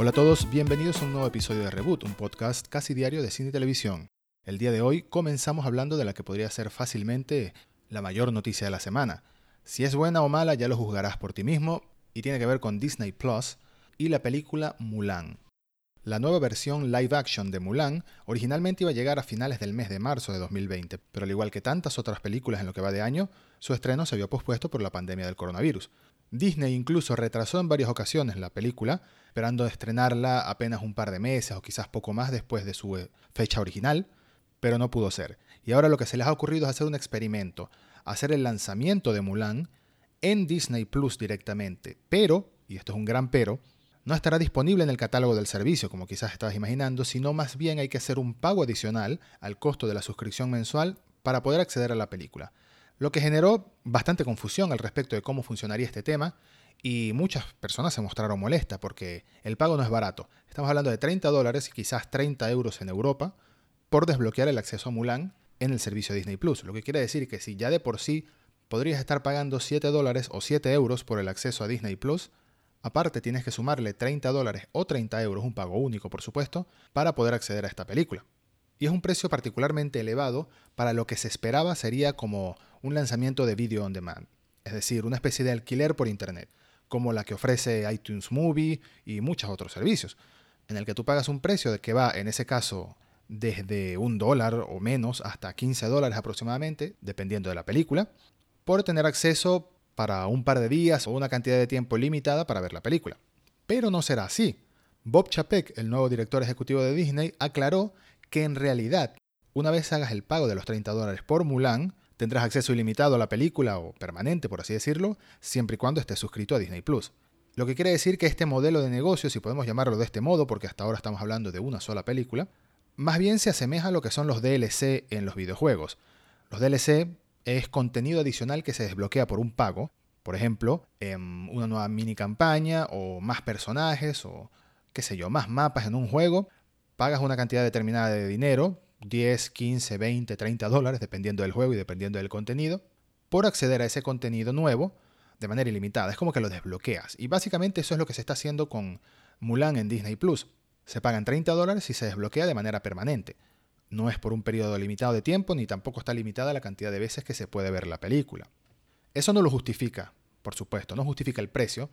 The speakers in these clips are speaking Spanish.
Hola a todos, bienvenidos a un nuevo episodio de Reboot, un podcast casi diario de cine y televisión. El día de hoy comenzamos hablando de la que podría ser fácilmente la mayor noticia de la semana. Si es buena o mala ya lo juzgarás por ti mismo y tiene que ver con Disney Plus y la película Mulan. La nueva versión live action de Mulan originalmente iba a llegar a finales del mes de marzo de 2020, pero al igual que tantas otras películas en lo que va de año, su estreno se vio pospuesto por la pandemia del coronavirus. Disney incluso retrasó en varias ocasiones la película, esperando estrenarla apenas un par de meses o quizás poco más después de su eh, fecha original, pero no pudo ser. Y ahora lo que se les ha ocurrido es hacer un experimento, hacer el lanzamiento de Mulan en Disney Plus directamente, pero, y esto es un gran pero, no estará disponible en el catálogo del servicio, como quizás estabas imaginando, sino más bien hay que hacer un pago adicional al costo de la suscripción mensual para poder acceder a la película lo que generó bastante confusión al respecto de cómo funcionaría este tema y muchas personas se mostraron molestas porque el pago no es barato. Estamos hablando de 30 dólares y quizás 30 euros en Europa por desbloquear el acceso a Mulan en el servicio Disney Plus. Lo que quiere decir que si ya de por sí podrías estar pagando 7 dólares o 7 euros por el acceso a Disney Plus, aparte tienes que sumarle 30 dólares o 30 euros, un pago único por supuesto, para poder acceder a esta película. Y es un precio particularmente elevado para lo que se esperaba sería como un lanzamiento de video on demand, es decir, una especie de alquiler por Internet, como la que ofrece iTunes Movie y muchos otros servicios, en el que tú pagas un precio de que va, en ese caso, desde un dólar o menos hasta 15 dólares aproximadamente, dependiendo de la película, por tener acceso para un par de días o una cantidad de tiempo limitada para ver la película. Pero no será así. Bob Chapek, el nuevo director ejecutivo de Disney, aclaró que en realidad, una vez hagas el pago de los 30 dólares por Mulan, Tendrás acceso ilimitado a la película, o permanente, por así decirlo, siempre y cuando estés suscrito a Disney Plus. Lo que quiere decir que este modelo de negocio, si podemos llamarlo de este modo, porque hasta ahora estamos hablando de una sola película, más bien se asemeja a lo que son los DLC en los videojuegos. Los DLC es contenido adicional que se desbloquea por un pago, por ejemplo, en una nueva mini campaña o más personajes o qué sé yo, más mapas en un juego, pagas una cantidad determinada de dinero, 10, 15, 20, 30 dólares, dependiendo del juego y dependiendo del contenido, por acceder a ese contenido nuevo de manera ilimitada. Es como que lo desbloqueas. Y básicamente eso es lo que se está haciendo con Mulan en Disney Plus. Se pagan 30 dólares y se desbloquea de manera permanente. No es por un periodo limitado de tiempo, ni tampoco está limitada la cantidad de veces que se puede ver la película. Eso no lo justifica, por supuesto, no justifica el precio,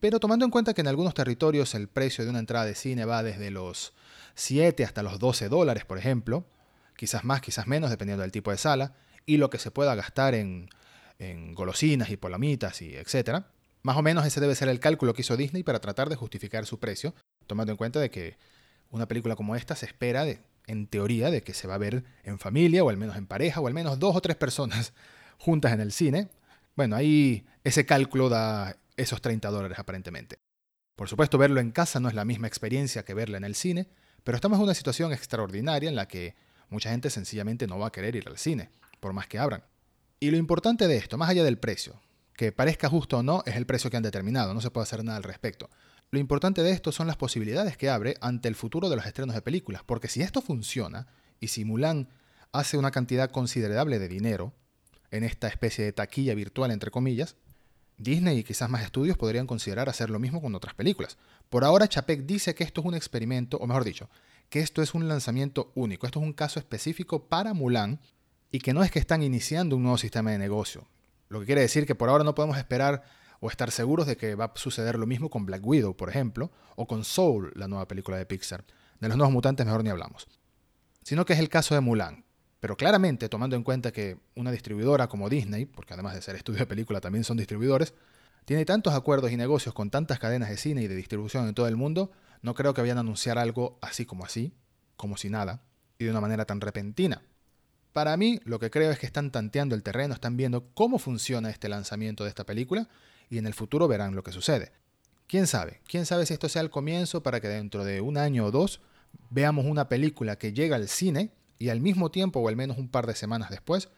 pero tomando en cuenta que en algunos territorios el precio de una entrada de cine va desde los 7 hasta los 12 dólares, por ejemplo, quizás más, quizás menos, dependiendo del tipo de sala, y lo que se pueda gastar en, golosinas y palomitas y etcétera. Más o menos ese debe ser el cálculo que hizo Disney para tratar de justificar su precio, tomando en cuenta de que una película como esta se espera, de, en teoría, de que se va a ver en familia, o al menos en pareja, o al menos dos o tres personas juntas en el cine. Bueno, ahí ese cálculo da esos 30 dólares aparentemente. Por supuesto, verlo en casa no es la misma experiencia que verlo en el cine, pero estamos en una situación extraordinaria en la que mucha gente sencillamente no va a querer ir al cine, por más que abran. Y lo importante de esto, más allá del precio, que parezca justo o no, es el precio que han determinado, no se puede hacer nada al respecto. Lo importante de esto son las posibilidades que abre ante el futuro de los estrenos de películas, porque si esto funciona, y si Mulan hace una cantidad considerable de dinero en esta especie de taquilla virtual, entre comillas, Disney y quizás más estudios podrían considerar hacer lo mismo con otras películas. Por ahora, Chapek dice que esto es un experimento, o mejor dicho, que esto es un lanzamiento único, esto es un caso específico para Mulan y que no es que están iniciando un nuevo sistema de negocio. Lo que quiere decir que por ahora no podemos esperar o estar seguros de que va a suceder lo mismo con Black Widow, por ejemplo, o con Soul, la nueva película de Pixar. De los nuevos mutantes mejor ni hablamos. Sino que es el caso de Mulan. Pero claramente, tomando en cuenta que una distribuidora como Disney, porque además de ser estudio de película también son distribuidores, tiene tantos acuerdos y negocios con tantas cadenas de cine y de distribución en todo el mundo, no creo que vayan a anunciar algo así como así, como si nada, y de una manera tan repentina. Para mí, lo que creo es que están tanteando el terreno, están viendo cómo funciona este lanzamiento de esta película y en el futuro verán lo que sucede. ¿Quién sabe? ¿Quién sabe si esto sea el comienzo para que dentro de un año o dos veamos una película que llega al cine y al mismo tiempo o al menos un par de semanas después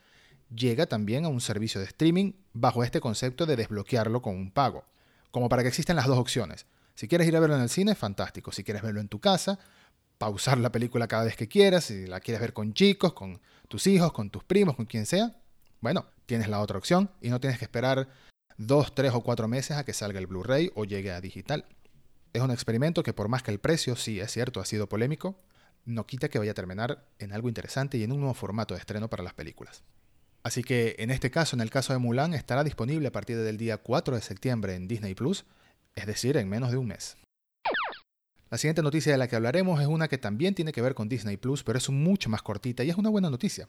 llega también a un servicio de streaming bajo este concepto de desbloquearlo con un pago. Como para que existan las dos opciones. Si quieres ir a verlo en el cine, fantástico. Si quieres verlo en tu casa, pausar la película cada vez que quieras. Si la quieres ver con chicos, con tus hijos, con tus primos, con quien sea, bueno, tienes la otra opción y no tienes que esperar dos, tres o cuatro meses a que salga el Blu-ray o llegue a digital. es un experimento que por más que el precio, sí es cierto, ha sido polémico, no quita que vaya a terminar en algo interesante y en un nuevo formato de estreno para las películas. Así que en este caso, en el caso de Mulan, estará disponible a partir del día 4 de septiembre en Disney Plus, es decir, en menos de un mes. La siguiente noticia de la que hablaremos es una que también tiene que ver con Disney Plus, pero es mucho más cortita y es una buena noticia.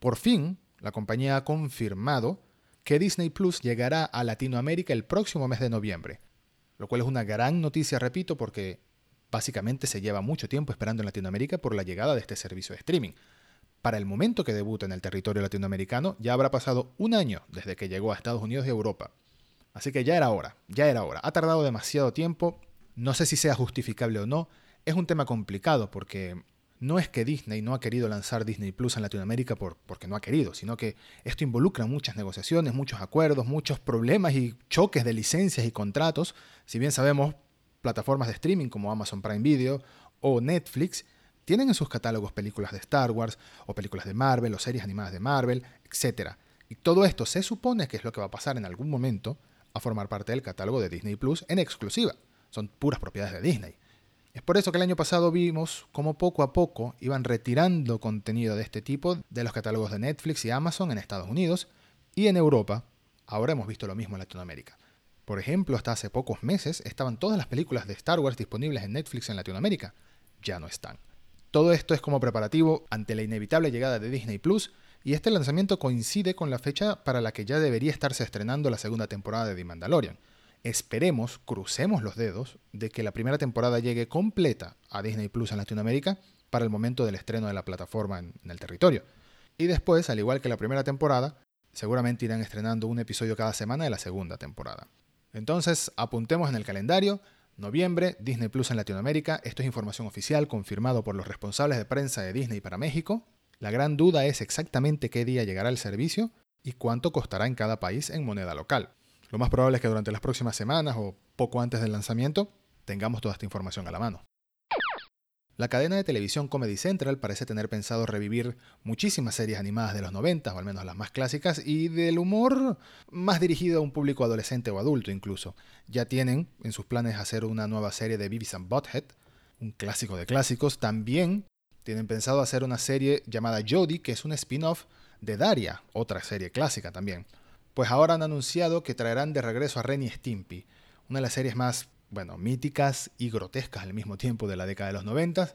Por fin, la compañía ha confirmado que Disney Plus llegará a Latinoamérica el próximo mes de noviembre, lo cual es una gran noticia, repito, porque básicamente se lleva mucho tiempo esperando en Latinoamérica por la llegada de este servicio de streaming para el momento que debuta en el territorio latinoamericano, ya habrá pasado un año desde que llegó a Estados Unidos y Europa. Así que ya era hora, ya era hora. Ha tardado demasiado tiempo, no sé si sea justificable o no. Es un tema complicado porque no es que Disney no ha querido lanzar Disney Plus en Latinoamérica por, porque no ha querido, sino que esto involucra muchas negociaciones, muchos acuerdos, muchos problemas y choques de licencias y contratos. Si bien sabemos, plataformas de streaming como Amazon Prime Video o Netflix tienen en sus catálogos películas de Star Wars, o películas de Marvel, o series animadas de Marvel, etc. Y todo esto se supone que es lo que va a pasar en algún momento a formar parte del catálogo de Disney Plus en exclusiva. Son puras propiedades de Disney. Es por eso que el año pasado vimos cómo poco a poco iban retirando contenido de este tipo de los catálogos de Netflix y Amazon en Estados Unidos y en Europa. Ahora hemos visto lo mismo en Latinoamérica. Por ejemplo, hasta hace pocos meses estaban todas las películas de Star Wars disponibles en Netflix en Latinoamérica. Ya no están. Todo esto es como preparativo ante la inevitable llegada de Disney Plus, y este lanzamiento coincide con la fecha para la que ya debería estarse estrenando la segunda temporada de The Mandalorian. Esperemos, crucemos los dedos, de que la primera temporada llegue completa a Disney Plus en Latinoamérica para el momento del estreno de la plataforma en, el territorio. Y después, al igual que la primera temporada, seguramente irán estrenando un episodio cada semana de la segunda temporada. Entonces, apuntemos en el calendario Noviembre, Disney Plus en Latinoamérica. Esto es información oficial confirmado por los responsables de prensa de Disney para México. La gran duda es exactamente qué día llegará el servicio y cuánto costará en cada país en moneda local. Lo más probable es que durante las próximas semanas o poco antes del lanzamiento tengamos toda esta información a la mano. La cadena de televisión Comedy Central parece tener pensado revivir muchísimas series animadas de los 90, o al menos las más clásicas, y del humor más dirigido a un público adolescente o adulto incluso. Ya tienen en sus planes hacer una nueva serie de Beavis and Butthead, un clásico de clásicos. También tienen pensado hacer una serie llamada Jodie, que es un spin-off de Daria, otra serie clásica también. Pues ahora han anunciado que traerán de regreso a Ren y Stimpy, una de las series más bueno, míticas y grotescas al mismo tiempo de la década de los 90,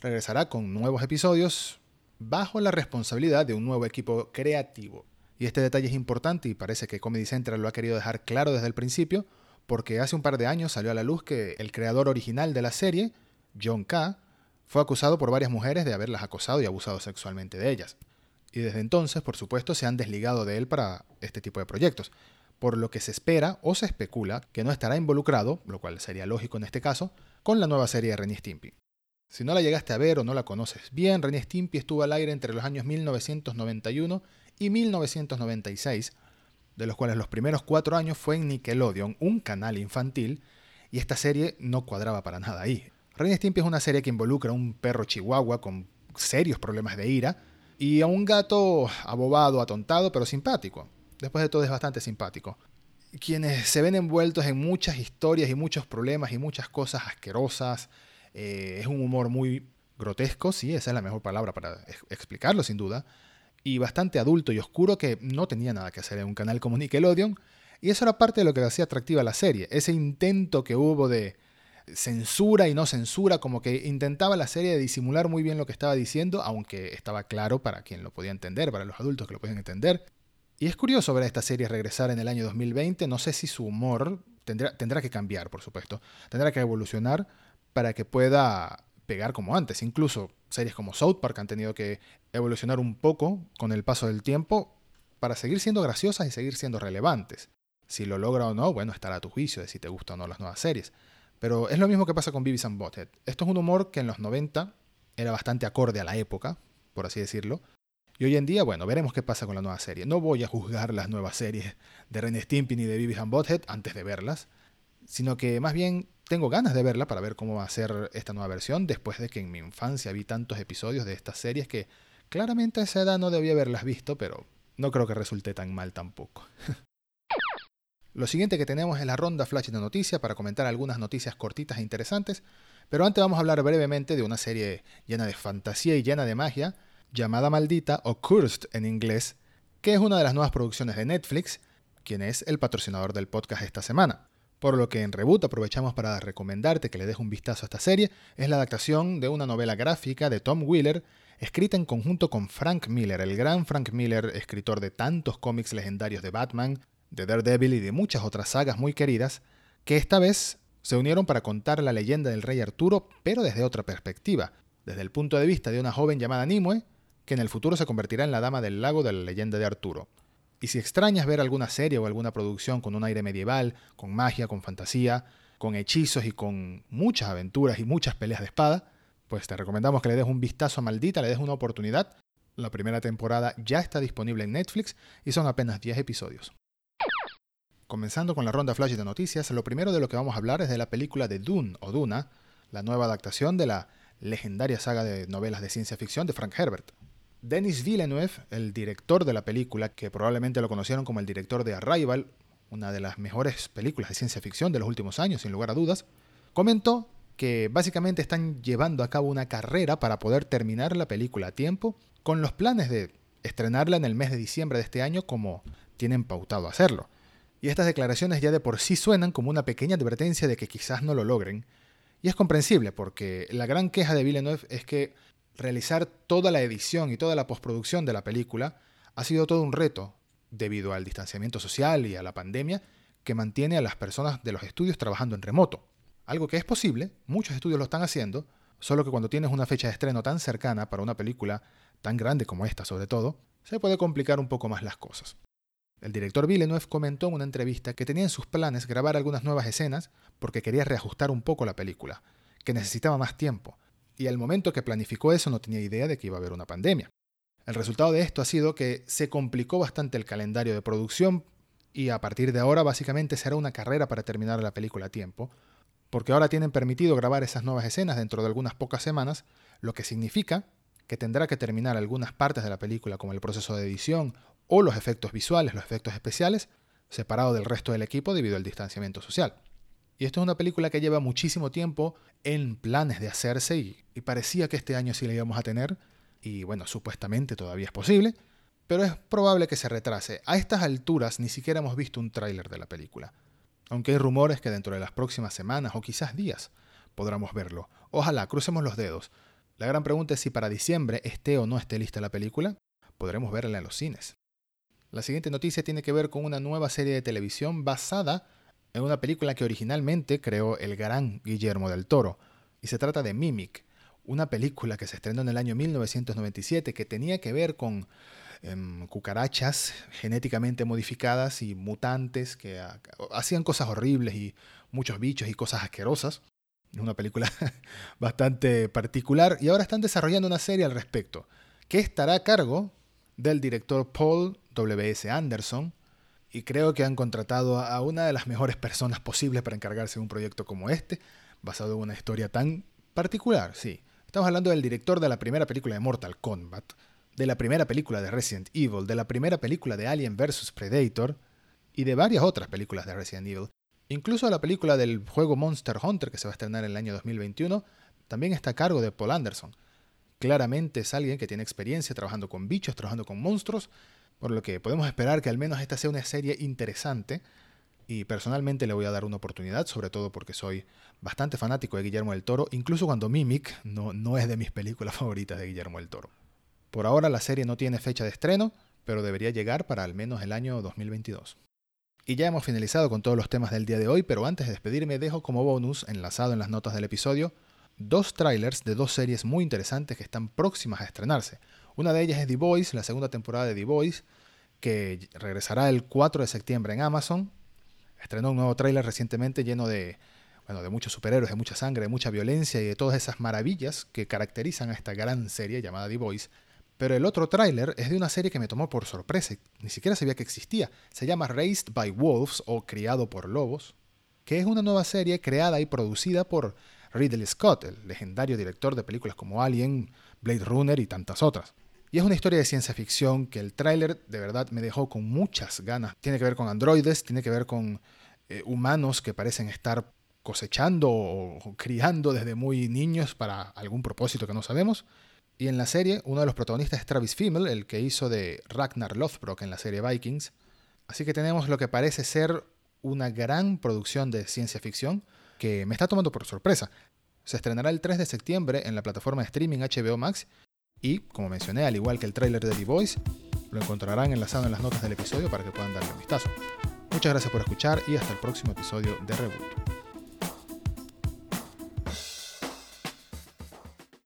regresará con nuevos episodios bajo la responsabilidad de un nuevo equipo creativo. Y este detalle es importante y parece que Comedy Central lo ha querido dejar claro desde el principio, porque hace un par de años salió a la luz que el creador original de la serie, John K., fue acusado por varias mujeres de haberlas acosado y abusado sexualmente de ellas. Y desde entonces, por supuesto, se han desligado de él para este tipo de proyectos por lo que se espera o se especula que no estará involucrado, lo cual sería lógico en este caso, con la nueva serie de Ren Stimpy. Si no la llegaste a ver o no la conoces bien, Ren Stimpy estuvo al aire entre los años 1991 y 1996, de los cuales los primeros cuatro años fue en Nickelodeon, un canal infantil, y esta serie no cuadraba para nada ahí. Ren Stimpy es una serie que involucra a un perro chihuahua con serios problemas de ira y a un gato abobado, atontado, pero simpático después de todo es bastante simpático. Quienes se ven envueltos en muchas historias y muchos problemas y muchas cosas asquerosas. Eh, es un humor muy grotesco, sí, esa es la mejor palabra para explicarlo sin duda. Y bastante adulto y oscuro que no tenía nada que hacer en un canal como Nickelodeon. Y eso era parte de lo que hacía atractiva la serie. Ese intento que hubo de censura y no censura, como que intentaba la serie de disimular muy bien lo que estaba diciendo, aunque estaba claro para quien lo podía entender, para los adultos que lo podían entender. Y es curioso ver a esta serie regresar en el año 2020. No sé si su humor tendrá, tendrá que cambiar, por supuesto. Tendrá que evolucionar para que pueda pegar como antes. Incluso series como South Park han tenido que evolucionar un poco con el paso del tiempo para seguir siendo graciosas y seguir siendo relevantes. Si lo logra o no, bueno, estará a tu juicio de si te gustan o no las nuevas series. Pero es lo mismo que pasa con Beavis and Butthead. Esto es un humor que en los 90 era bastante acorde a la época, por así decirlo, y hoy en día, bueno, veremos qué pasa con la nueva serie. No voy a juzgar las nuevas series de Ren Stimpy ni de Beavis and Butthead antes de verlas, sino que más bien tengo ganas de verla para ver cómo va a ser esta nueva versión después de que en mi infancia vi tantos episodios de estas series que claramente a esa edad no debía haberlas visto, pero no creo que resulte tan mal tampoco. Lo siguiente que tenemos es la ronda flash de noticias para comentar algunas noticias cortitas e interesantes, pero antes vamos a hablar brevemente de una serie llena de fantasía y llena de magia, llamada Maldita o Cursed en inglés, que es una de las nuevas producciones de Netflix, quien es el patrocinador del podcast esta semana. Por lo que en Reboot aprovechamos para recomendarte que le des un vistazo a esta serie, es la adaptación de una novela gráfica de Tom Wheeler, escrita en conjunto con Frank Miller, el gran Frank Miller, escritor de tantos cómics legendarios de Batman, de Daredevil y de muchas otras sagas muy queridas, que esta vez se unieron para contar la leyenda del rey Arturo, pero desde otra perspectiva, desde el punto de vista de una joven llamada Nimue, que en el futuro se convertirá en la dama del lago de la leyenda de Arturo. Y si extrañas ver alguna serie o alguna producción con un aire medieval, con magia, con fantasía, con hechizos y con muchas aventuras y muchas peleas de espada, pues te recomendamos que le des un vistazo a Maldita, le des una oportunidad. La primera temporada ya está disponible en Netflix y son apenas 10 episodios. Comenzando con la ronda flash de noticias, lo primero de lo que vamos a hablar es de la película de Dune o Duna, la nueva adaptación de la legendaria saga de novelas de ciencia ficción de Frank Herbert. Denis Villeneuve, el director de la película, que probablemente lo conocieron como el director de Arrival, una de las mejores películas de ciencia ficción de los últimos años, sin lugar a dudas, comentó que básicamente están llevando a cabo una carrera para poder terminar la película a tiempo, con los planes de estrenarla en el mes de diciembre de este año como tienen pautado hacerlo. Y estas declaraciones ya de por sí suenan como una pequeña advertencia de que quizás no lo logren. Y es comprensible porque la gran queja de Villeneuve es que realizar toda la edición y toda la postproducción de la película ha sido todo un reto debido al distanciamiento social y a la pandemia que mantiene a las personas de los estudios trabajando en remoto. Algo que es posible, muchos estudios lo están haciendo, solo que cuando tienes una fecha de estreno tan cercana para una película tan grande como esta sobre todo, se puede complicar un poco más las cosas. El director Villeneuve comentó en una entrevista que tenía en sus planes grabar algunas nuevas escenas porque quería reajustar un poco la película, que necesitaba más tiempo, y al momento que planificó eso no tenía idea de que iba a haber una pandemia. El resultado de esto ha sido que se complicó bastante el calendario de producción y a partir de ahora básicamente será una carrera para terminar la película a tiempo, porque ahora tienen permitido grabar esas nuevas escenas dentro de algunas pocas semanas, lo que significa que tendrá que terminar algunas partes de la película como el proceso de edición o los efectos visuales, los efectos especiales, separado del resto del equipo debido al distanciamiento social. Y esto es una película que lleva muchísimo tiempo en planes de hacerse y, parecía que este año sí la íbamos a tener. Y bueno, supuestamente todavía es posible, pero es probable que se retrase. A estas alturas ni siquiera hemos visto un tráiler de la película. Aunque hay rumores que dentro de las próximas semanas o quizás días podremos verlo. Ojalá, crucemos los dedos. La gran pregunta es si para diciembre esté o no esté lista la película, podremos verla en los cines. La siguiente noticia tiene que ver con una nueva serie de televisión basada en una película que originalmente creó el gran Guillermo del Toro, y se trata de Mimic, una película que se estrenó en el año 1997 que tenía que ver con em, cucarachas genéticamente modificadas y mutantes que hacían cosas horribles y muchos bichos y cosas asquerosas. Es una película bastante particular y ahora están desarrollando una serie al respecto, que estará a cargo del director Paul W.S. Anderson, y creo que han contratado a una de las mejores personas posibles para encargarse de un proyecto como este, basado en una historia tan particular, sí. Estamos hablando del director de la primera película de Mortal Kombat, de la primera película de Resident Evil, de la primera película de Alien vs. Predator y de varias otras películas de Resident Evil. Incluso la película del juego Monster Hunter que se va a estrenar en el año 2021 también está a cargo de Paul Anderson. Claramente es alguien que tiene experiencia trabajando con bichos, trabajando con monstruos por lo que podemos esperar que al menos esta sea una serie interesante y personalmente le voy a dar una oportunidad, sobre todo porque soy bastante fanático de Guillermo del Toro, incluso cuando Mimic no, no es de mis películas favoritas de Guillermo del Toro. Por ahora la serie no tiene fecha de estreno, pero debería llegar para al menos el año 2022. Y ya hemos finalizado con todos los temas del día de hoy, pero antes de despedirme dejo como bonus, enlazado en las notas del episodio, dos trailers de dos series muy interesantes que están próximas a estrenarse. Una de ellas es The Voice, la segunda temporada de The Voice, que regresará el 4 de septiembre en Amazon. Estrenó un nuevo tráiler recientemente lleno de, bueno, de muchos superhéroes, de mucha sangre, de mucha violencia y de todas esas maravillas que caracterizan a esta gran serie llamada The Voice. Pero el otro tráiler es de una serie que me tomó por sorpresa, ni siquiera sabía que existía. Se llama Raised by Wolves o Criado por Lobos, que es una nueva serie creada y producida por Ridley Scott, el legendario director de películas como Alien, Blade Runner y tantas otras. Y es una historia de ciencia ficción que el tráiler de verdad me dejó con muchas ganas. Tiene que ver con androides, tiene que ver con eh, humanos que parecen estar cosechando o criando desde muy niños para algún propósito que no sabemos. Y en la serie, uno de los protagonistas es Travis Fimmel, el que hizo de Ragnar Lothbrok en la serie Vikings. Así que tenemos lo que parece ser una gran producción de ciencia ficción que me está tomando por sorpresa. Se estrenará el 3 de septiembre en la plataforma de streaming HBO Max y, como mencioné, al igual que el tráiler de The Voice, lo encontrarán enlazado en las notas del episodio para que puedan darle un vistazo. Muchas gracias por escuchar y hasta el próximo episodio de Reboot.